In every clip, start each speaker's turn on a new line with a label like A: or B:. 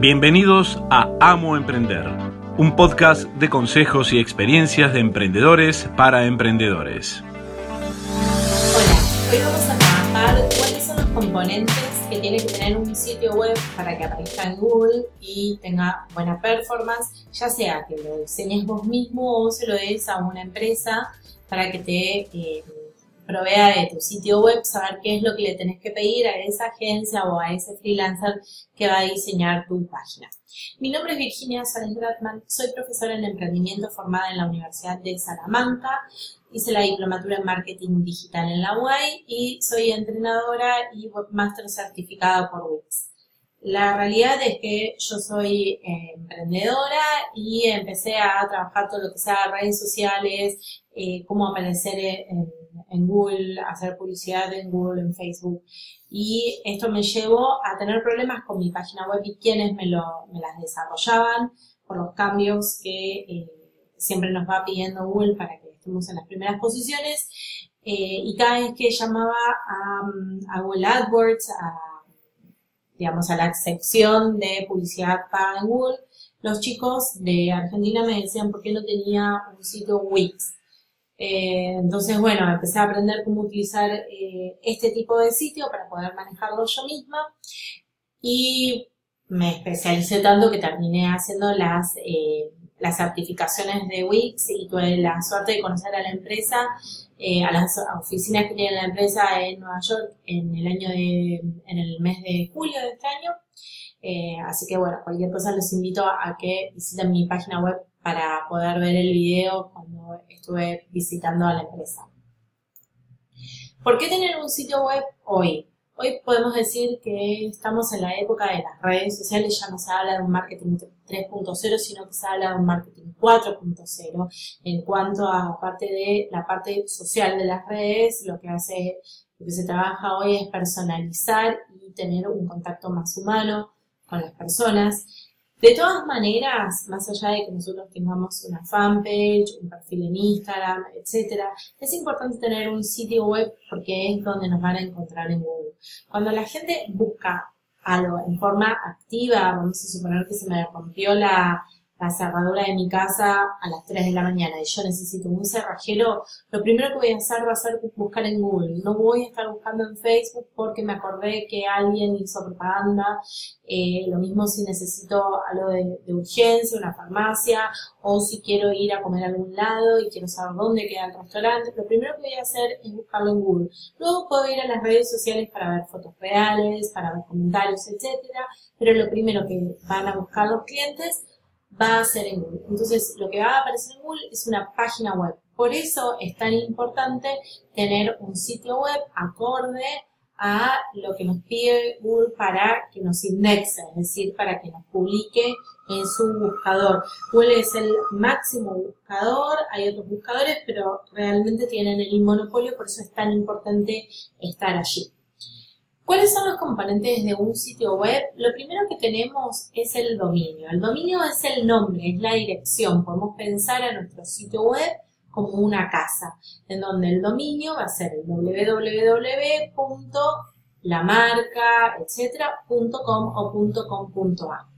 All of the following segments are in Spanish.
A: Bienvenidos a Amo Emprender, un podcast de consejos y experiencias de emprendedores para emprendedores.
B: Hola, hoy vamos a trabajar cuáles son los componentes que tiene que tener un sitio web para que aparezca en Google y tenga buena performance, ya sea que lo diseñes vos mismo o se lo des a una empresa para que te eh, provea de tu sitio web, saber qué es lo que le tenés que pedir a esa agencia o a ese freelancer que va a diseñar tu página. Mi nombre es Virginia Sáenz Gratman, soy profesora en emprendimiento formada en la Universidad de Salamanca, hice la diplomatura en marketing digital en la UAI y soy entrenadora y webmaster certificada por Wix. La realidad es que yo soy eh, emprendedora y empecé a trabajar todo lo que sea redes sociales, eh, cómo aparecer en en Google, hacer publicidad en Google, en Facebook. Y esto me llevó a tener problemas con mi página web y quienes me, lo, me las desarrollaban por los cambios que eh, siempre nos va pidiendo Google para que estemos en las primeras posiciones. Eh, y cada vez que llamaba a, Google AdWords, a, digamos, a la sección de publicidad paga en Google, los chicos de Argentina me decían por qué no tenía un sitio Wix. Eh, entonces, bueno, empecé a aprender cómo utilizar eh, este tipo de sitio para poder manejarlo yo misma y me especialicé tanto que terminé haciendo las, eh, las certificaciones de Wix y tuve la suerte de conocer a la empresa, a las oficinas que tiene la empresa en Nueva York en el año de, en el mes de julio de este año. así que bueno, cualquier cosa los invito a que visiten mi página web para poder ver el video cuando estuve visitando a la empresa. ¿Por qué tener un sitio web hoy? Hoy podemos decir que estamos en la época de las redes sociales, ya no se habla de un marketing 3.0, sino que se habla de un marketing 4.0 en cuanto a parte de la parte social de las redes, lo que hace, lo que se trabaja hoy es personalizar y tener un contacto más humano con las personas. De todas maneras, más allá de que nosotros tengamos una fanpage, un perfil en Instagram, etcétera, es importante tener un sitio web porque es donde nos van a encontrar en Google. Cuando la gente busca algo en forma activa, vamos a suponer que se me rompió la, la cerradura de mi casa a las 3 de la mañana y yo necesito un cerrajero, lo primero que voy a hacer va a ser buscar en Google. No voy a estar buscando en Facebook porque me acordé que alguien hizo propaganda. Eh, lo mismo si necesito algo de, urgencia, una farmacia, o si quiero ir a comer a algún lado y quiero saber dónde queda el restaurante. Lo primero que voy a hacer es buscarlo en Google. Luego puedo ir a las redes sociales para ver fotos reales, para ver comentarios, etcétera. Pero lo primero que van a buscar los clientes va a ser en Google. Entonces, lo que va a aparecer en Google es una página web. Por eso es tan importante tener un sitio web acorde a lo que nos pide Google para que nos indexe, es decir, para que nos publique en su buscador. Google es el máximo buscador, hay otros buscadores, pero realmente tienen el monopolio, por eso es tan importante estar allí. ¿Cuáles son los componentes de un sitio web? Lo primero que tenemos es el dominio. El dominio es el nombre, es la dirección. Podemos pensar a nuestro sitio web como una casa, en donde el dominio va a ser el www.lamarca, o .com.a.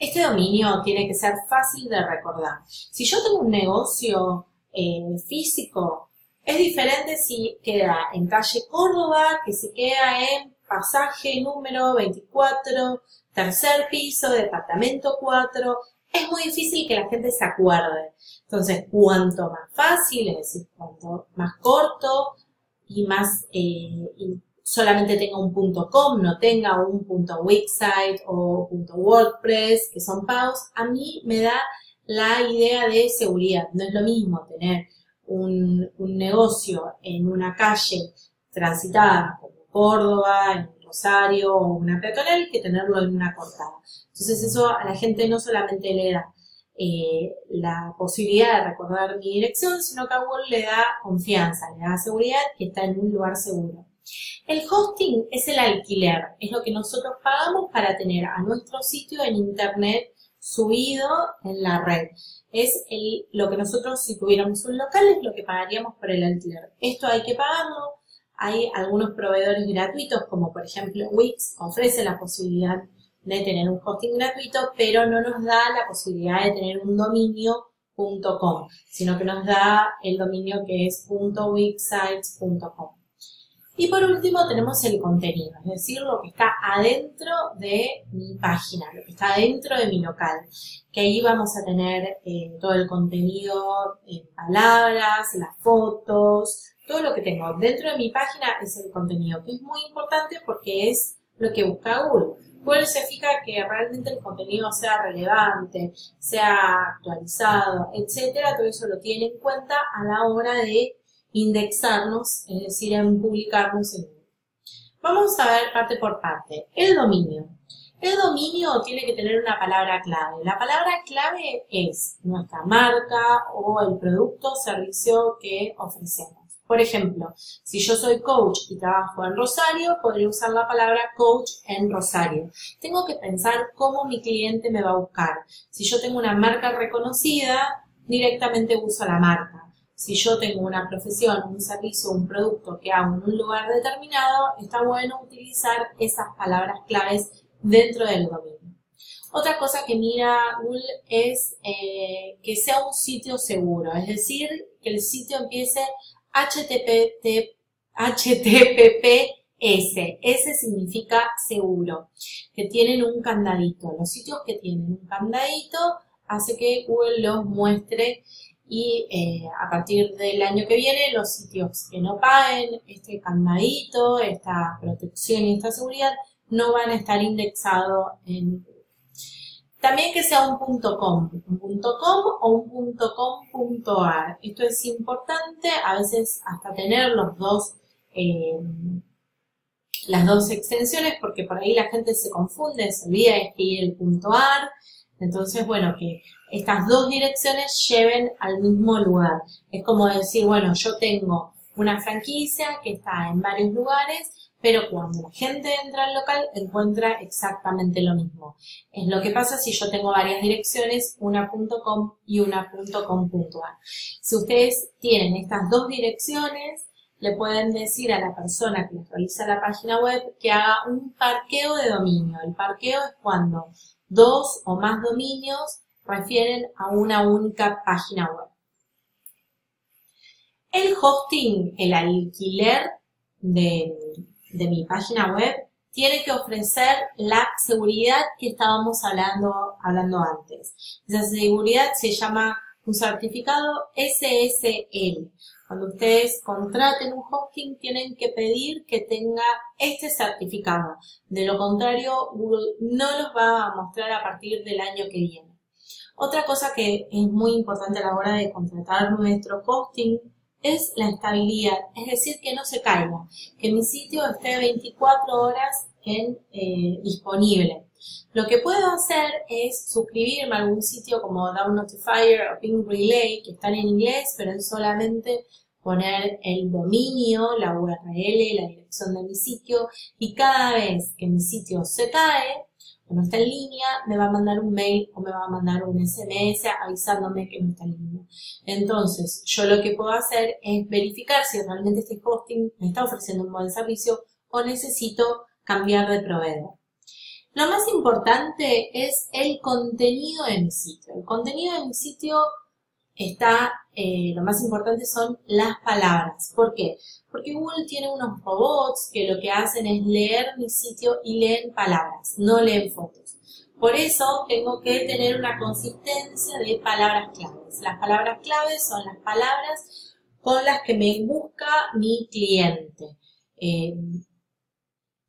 B: Este dominio tiene que ser fácil de recordar. Si yo tengo un negocio eh, físico, es diferente si queda en calle Córdoba, que se queda en pasaje número 24, tercer piso, departamento 4. Es muy difícil que la gente se acuerde. Entonces, cuanto más fácil, es decir, cuanto más corto y más eh, solamente tenga un punto .com, no tenga un punto .wixsite o punto .wordpress, que son pagos, a mí me da la idea de seguridad. No es lo mismo tener un, negocio en una calle transitada como Córdoba, en Rosario o una peatonal que tenerlo en una cortada. Entonces eso a la gente no solamente le da eh, la posibilidad de recordar mi dirección, sino que a Google le da confianza, le da seguridad que está en un lugar seguro. El hosting es el alquiler, es lo que nosotros pagamos para tener a nuestro sitio en Internet subido en la red es el, lo que nosotros, si tuviéramos un local, es lo que pagaríamos por el alquiler. Esto hay que pagarlo. Hay algunos proveedores gratuitos, como por ejemplo Wix, ofrece la posibilidad de tener un hosting gratuito, pero no nos da la posibilidad de tener un dominio.com, sino que nos da el dominio que es .websites.com. Y por último tenemos el contenido, es decir, lo que está adentro de mi página, lo que está adentro de mi local, que ahí vamos a tener eh, todo el contenido en palabras, las fotos, todo lo que tengo dentro de mi página es el contenido, que es muy importante porque es lo que busca Google. Google se fija que realmente el contenido sea relevante, sea actualizado, etcétera, todo eso lo tiene en cuenta a la hora de indexarnos, es decir, en publicarnos en. Vamos a ver parte por parte. El dominio. El dominio tiene que tener una palabra clave. La palabra clave es nuestra marca o el producto o servicio que ofrecemos. Por ejemplo, si yo soy coach y trabajo en Rosario, podría usar la palabra coach en Rosario. Tengo que pensar cómo mi cliente me va a buscar. Si yo tengo una marca reconocida, directamente uso la marca. Si yo tengo una profesión, un servicio, un producto que hago en un lugar determinado, está bueno utilizar esas palabras claves dentro del dominio. Otra cosa que mira Google es eh, que sea un sitio seguro, es decir, que el sitio empiece HTTP, HTTPS. S significa seguro, que tienen un candadito. Los sitios que tienen un candadito hace que Google los muestre y eh, a partir del año que viene los sitios que no paguen este candadito, esta protección y esta seguridad no van a estar indexados en. También que sea un .com, un .com o un .com.ar. Esto es importante, a veces hasta tener los dos, eh, las dos extensiones, porque por ahí la gente se confunde, se olvida de escribir el .ar. Entonces, bueno, que estas dos direcciones lleven al mismo lugar. Es como decir, bueno, yo tengo una franquicia que está en varios lugares pero cuando la gente entra al local encuentra exactamente lo mismo. Es lo que pasa si yo tengo varias direcciones, una .com y una .com.ar. Si ustedes tienen estas dos direcciones, le pueden decir a la persona que les realiza la página web que haga un parqueo de dominio. El parqueo es cuando dos o más dominios refieren a una única página web. El hosting, el alquiler de, de mi página web tiene que ofrecer la seguridad que estábamos hablando, hablando antes. Esa seguridad se llama un certificado SSL. Cuando ustedes contraten un hosting, tienen que pedir que tenga este certificado. De lo contrario, Google no los va a mostrar a partir del año que viene. Otra cosa que es muy importante a la hora de contratar nuestro hosting es la estabilidad, es decir, que no se caiga, que mi sitio esté 24 horas eh, disponible. Lo que puedo hacer es suscribirme a algún sitio como Down Notifier o Ping Relay, que están en inglés, pero es solamente poner el dominio, la URL, la dirección de mi sitio, y cada vez que mi sitio se cae, no está en línea, me va a mandar un mail o me va a mandar un SMS avisándome que no está en línea. Entonces, yo lo que puedo hacer es verificar si realmente este hosting me está ofreciendo un buen servicio o necesito cambiar de proveedor. Lo más importante es el contenido de mi sitio. El contenido de mi sitio está, eh, lo más importante son las palabras. ¿Por qué? Porque Google tiene unos robots que lo que hacen es leer mi sitio y leen palabras, no leen fotos. Por eso tengo que tener una consistencia de palabras claves. Las palabras claves son las palabras con las que me busca mi cliente. Eh,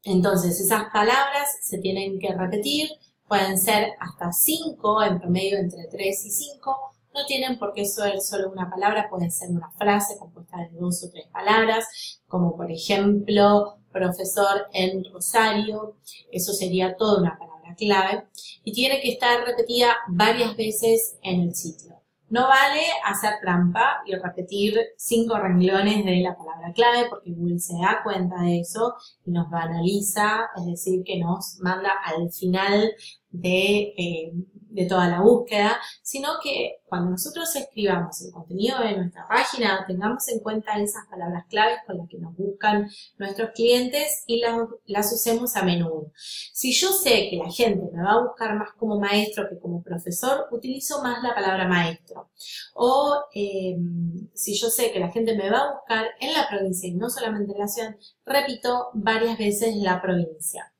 B: entonces, esas palabras se tienen que repetir, pueden ser hasta 5, en promedio entre 3 y 5, no tienen por qué ser solo una palabra, pueden ser una frase compuesta de dos o tres palabras, como por ejemplo, profesor en Rosario, eso sería toda una palabra clave, y tiene que estar repetida varias veces en el sitio. No vale hacer trampa y repetir cinco renglones de la palabra clave porque Google se da cuenta de eso y nos banaliza, es decir, que nos manda al final de, eh, de toda la búsqueda, sino que cuando nosotros escribamos el contenido de nuestra página, tengamos en cuenta esas palabras claves con las que nos buscan nuestros clientes y las, las usemos a menudo. Si yo sé que la gente me va a buscar más como maestro que como profesor, utilizo más la palabra maestro. O em, si yo sé que la gente me va a buscar en la provincia y no solamente en la ciudad, repito varias veces la provincia.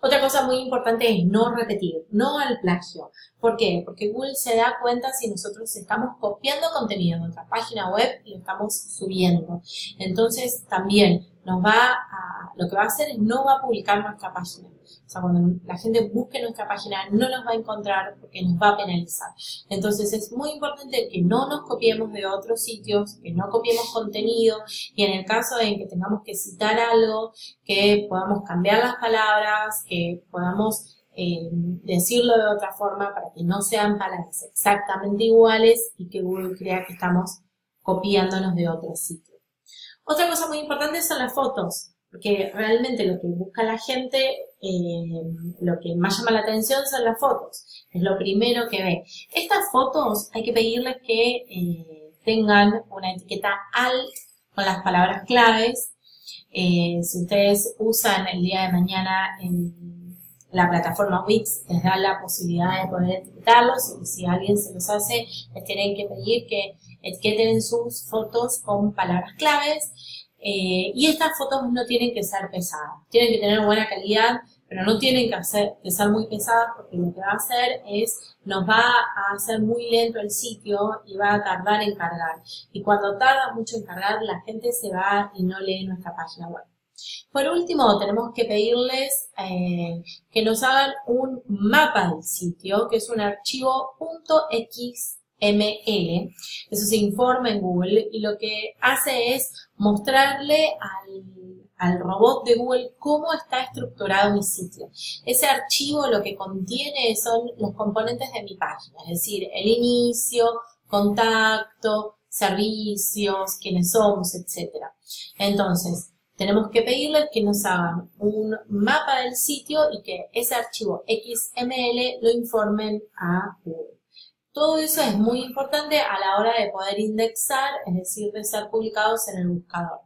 B: Otra cosa muy importante es no repetir, no al plagio. ¿Por qué? Porque Google se da cuenta si nosotros estamos copiando contenido de nuestra página web y lo estamos subiendo. Entonces también nos va a, lo que va a hacer es no va a publicar nuestra página. O sea, cuando la gente busque nuestra página no nos va a encontrar porque nos va a penalizar. Entonces es muy importante que no nos copiemos de otros sitios, que no copiemos contenido y en el caso de que tengamos que citar algo, que podamos cambiar las palabras, que podamos eh, decirlo de otra forma para que no sean palabras exactamente iguales y que Google crea que estamos copiándonos de otros sitios. Otra cosa muy importante son las fotos porque realmente lo que busca la gente, eh, lo que más llama la atención son las fotos, es lo primero que ve. Estas fotos hay que pedirles que eh, tengan una etiqueta alt con las palabras claves. Eh, si ustedes usan el día de mañana en la plataforma Wix, les da la posibilidad de poder etiquetarlos y si alguien se los hace, les tienen que pedir que etiqueten sus fotos con palabras claves eh, y estas fotos no tienen que ser pesadas, tienen que tener buena calidad, pero no tienen que, ser muy pesadas porque lo que va a hacer es, nos va a hacer muy lento el sitio y va a tardar en cargar. Y cuando tarda mucho en cargar, la gente se va y no lee nuestra página web. Por último, tenemos que pedirles eh, que nos hagan un mapa del sitio, que es un archivo .x ML, eso se informa en Google y lo que hace es mostrarle al, robot de Google cómo está estructurado mi sitio. Ese archivo lo que contiene son los componentes de mi página, es decir, el inicio, contacto, servicios, quiénes somos, etc. Entonces, tenemos que pedirles que nos hagan un mapa del sitio y que ese archivo XML lo informen a Google. Todo eso es muy importante a la hora de poder indexar, es decir, de ser publicados en el buscador.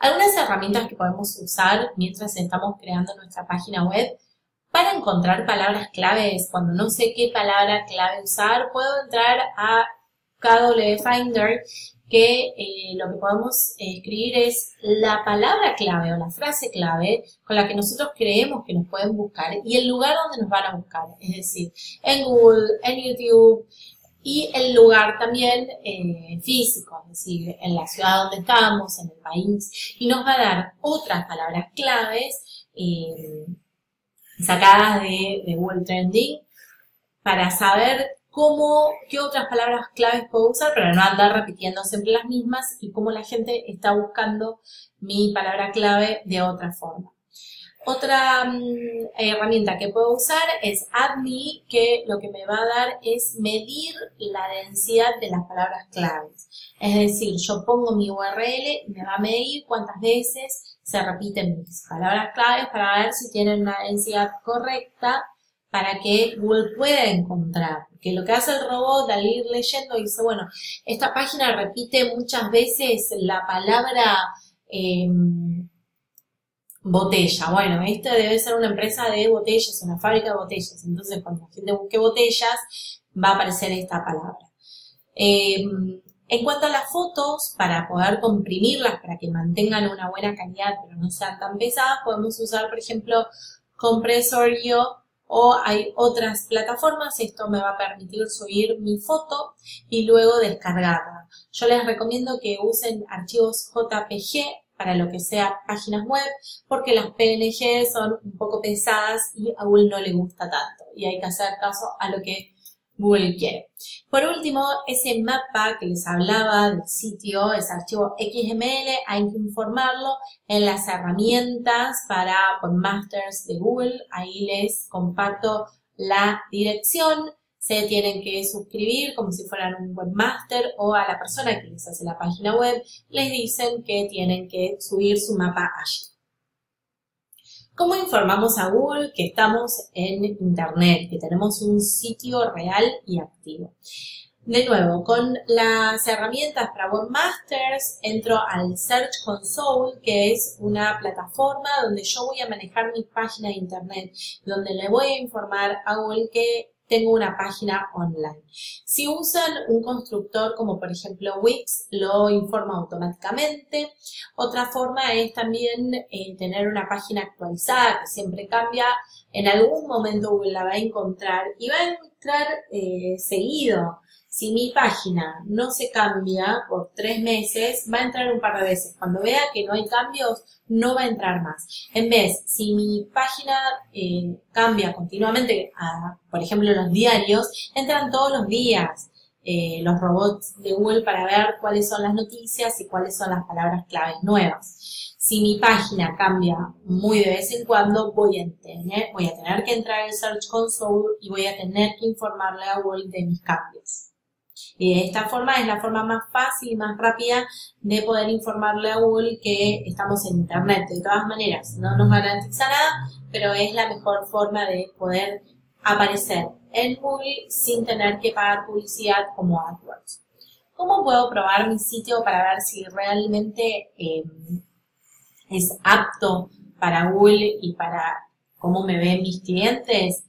B: Algunas herramientas que podemos usar mientras estamos creando nuestra página web para encontrar palabras claves. Cuando no sé qué palabra clave usar, puedo entrar a KW Finder que eh, lo que podemos escribir es la palabra clave o la frase clave con la que nosotros creemos que nos pueden buscar y el lugar donde nos van a buscar, es decir, en Google, en YouTube y el lugar también eh, físico, es decir, en la ciudad donde estamos, en el país, y nos va a dar otras palabras claves eh, sacadas de, de Google Trending para saber cómo, qué otras palabras claves puedo usar para no andar repitiendo siempre las mismas y cómo la gente está buscando mi palabra clave de otra forma. Otra mm, herramienta que puedo usar es AdMe, que lo que me va a dar es medir la densidad de las palabras claves. Es decir, yo pongo mi URL y me va a medir cuántas veces se repiten mis palabras claves para ver si tienen una densidad correcta para que Google pueda encontrar. Porque lo que hace el robot al ir leyendo dice, bueno, esta página repite muchas veces la palabra em, botella. Bueno, esta debe ser una empresa de botellas, una fábrica de botellas. Entonces, cuando la gente busque botellas, va a aparecer esta palabra. Em, en cuanto a las fotos, para poder comprimirlas, para que mantengan una buena calidad, pero no sean tan pesadas, podemos usar, por ejemplo, Compressorio o hay otras plataformas, esto me va a permitir subir mi foto y luego descargarla. Yo les recomiendo que usen archivos JPG para lo que sea páginas web, porque las PNG son un poco pesadas y a Google no le gusta tanto y hay que hacer caso a lo que Google quiere. Por último, ese mapa que les hablaba del sitio, ese archivo XML, hay que informarlo en las herramientas para webmasters de Google. Ahí les comparto la dirección. Se tienen que suscribir como si fueran un webmaster o a la persona que les hace la página web les dicen que tienen que subir su mapa allí. ¿Cómo informamos a Google que estamos en Internet, que tenemos un sitio real y activo? De nuevo, con las herramientas para Webmasters entro al Search Console, que es una plataforma donde yo voy a manejar mi página de Internet, donde le voy a informar a Google que tengo una página online. Si usan un constructor como por ejemplo Wix, lo informa automáticamente. Otra forma es también eh, tener una página actualizada que siempre cambia. En algún momento la va a encontrar y va a encontrar eh, seguido. Si mi página no se cambia por tres meses, va a entrar un par de veces. Cuando vea que no hay cambios, no va a entrar más. En vez, si mi página eh, cambia continuamente, por ejemplo, los diarios, entran todos los días. Eh, los robots de Google para ver cuáles son las noticias y cuáles son las palabras claves nuevas. Si mi página cambia muy de vez en cuando, voy a tener, voy a tener que entrar al Search Console y voy a tener que informarle a Google de mis cambios. Y de esta forma es la forma más fácil y más rápida de poder informarle a Google que estamos en Internet. De todas maneras, no nos garantiza nada, pero es la mejor forma de poder aparecer en Google sin tener que pagar publicidad como AdWords. ¿Cómo puedo probar mi sitio para ver si realmente em, es apto para Google y para cómo me ven mis clientes?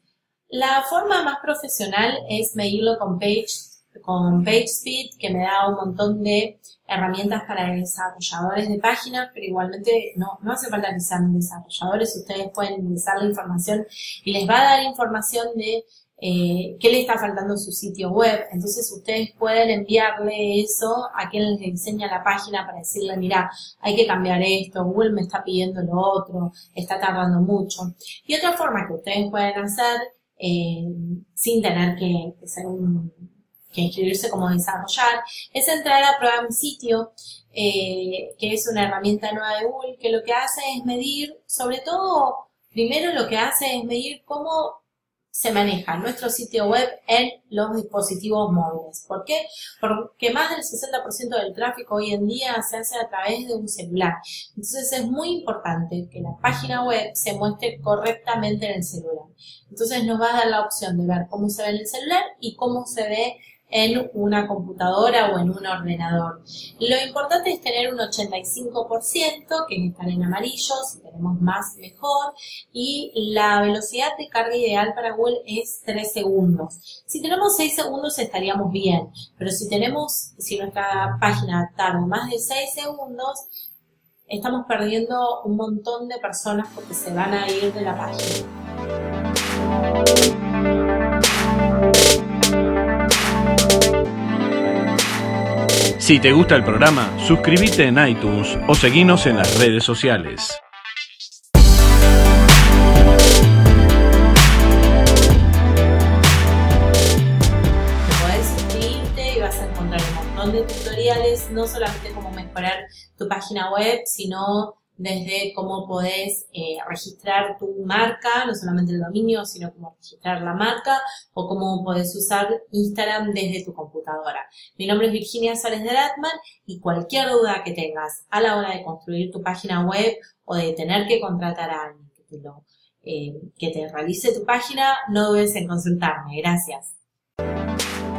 B: La forma más profesional es medirlo con Page con PageSpeed, que me da un montón de herramientas para desarrolladores de páginas, pero igualmente no, no hace falta que sean desarrolladores, ustedes pueden ingresar la información y les va a dar información de eh, qué le está faltando a su sitio web. Entonces ustedes pueden enviarle eso a quien les diseña la página para decirle, mira, hay que cambiar esto, Google me está pidiendo lo otro, está tardando mucho. Y otra forma que ustedes pueden hacer eh, sin tener que, que ser un que inscribirse como desarrollar, es entrar a probar un sitio, eh, que es una herramienta nueva de Google, que lo que hace es medir, sobre todo, primero lo que hace es medir cómo se maneja nuestro sitio web en los dispositivos móviles. ¿Por qué? Porque más del 60% del tráfico hoy en día se hace a través de un celular. Entonces es muy importante que la página web se muestre correctamente en el celular. Entonces nos va a dar la opción de ver cómo se ve en el celular y cómo se ve en una computadora o en un ordenador. Lo importante es tener un 85%, que están en amarillo, si tenemos más mejor, y la velocidad de carga ideal para Google es 3 segundos. Si tenemos 6 segundos estaríamos bien, pero si tenemos, si nuestra página tarda más de 6 segundos, estamos perdiendo un montón de personas porque se van a ir de la página.
A: Si te gusta el programa, suscríbete en iTunes o seguinos en las redes sociales.
B: Podés suscribirte y vas a encontrar un montón de tutoriales, no solamente cómo mejorar tu página web, sino desde cómo podés eh, registrar tu marca, no solamente el dominio, sino cómo registrar la marca o cómo podés usar Instagram desde tu computadora. Mi nombre es Virginia Sales de Latman y cualquier duda que tengas a la hora de construir tu página web o de tener que contratar a alguien que te, eh, que te realice tu página, no dudes en consultarme. Gracias.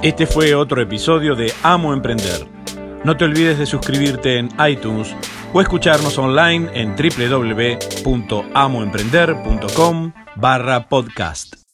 A: Este fue otro episodio de Amo Emprender. No te olvides de suscribirte en iTunes o escucharnos online en www.amoemprender.com barra podcast.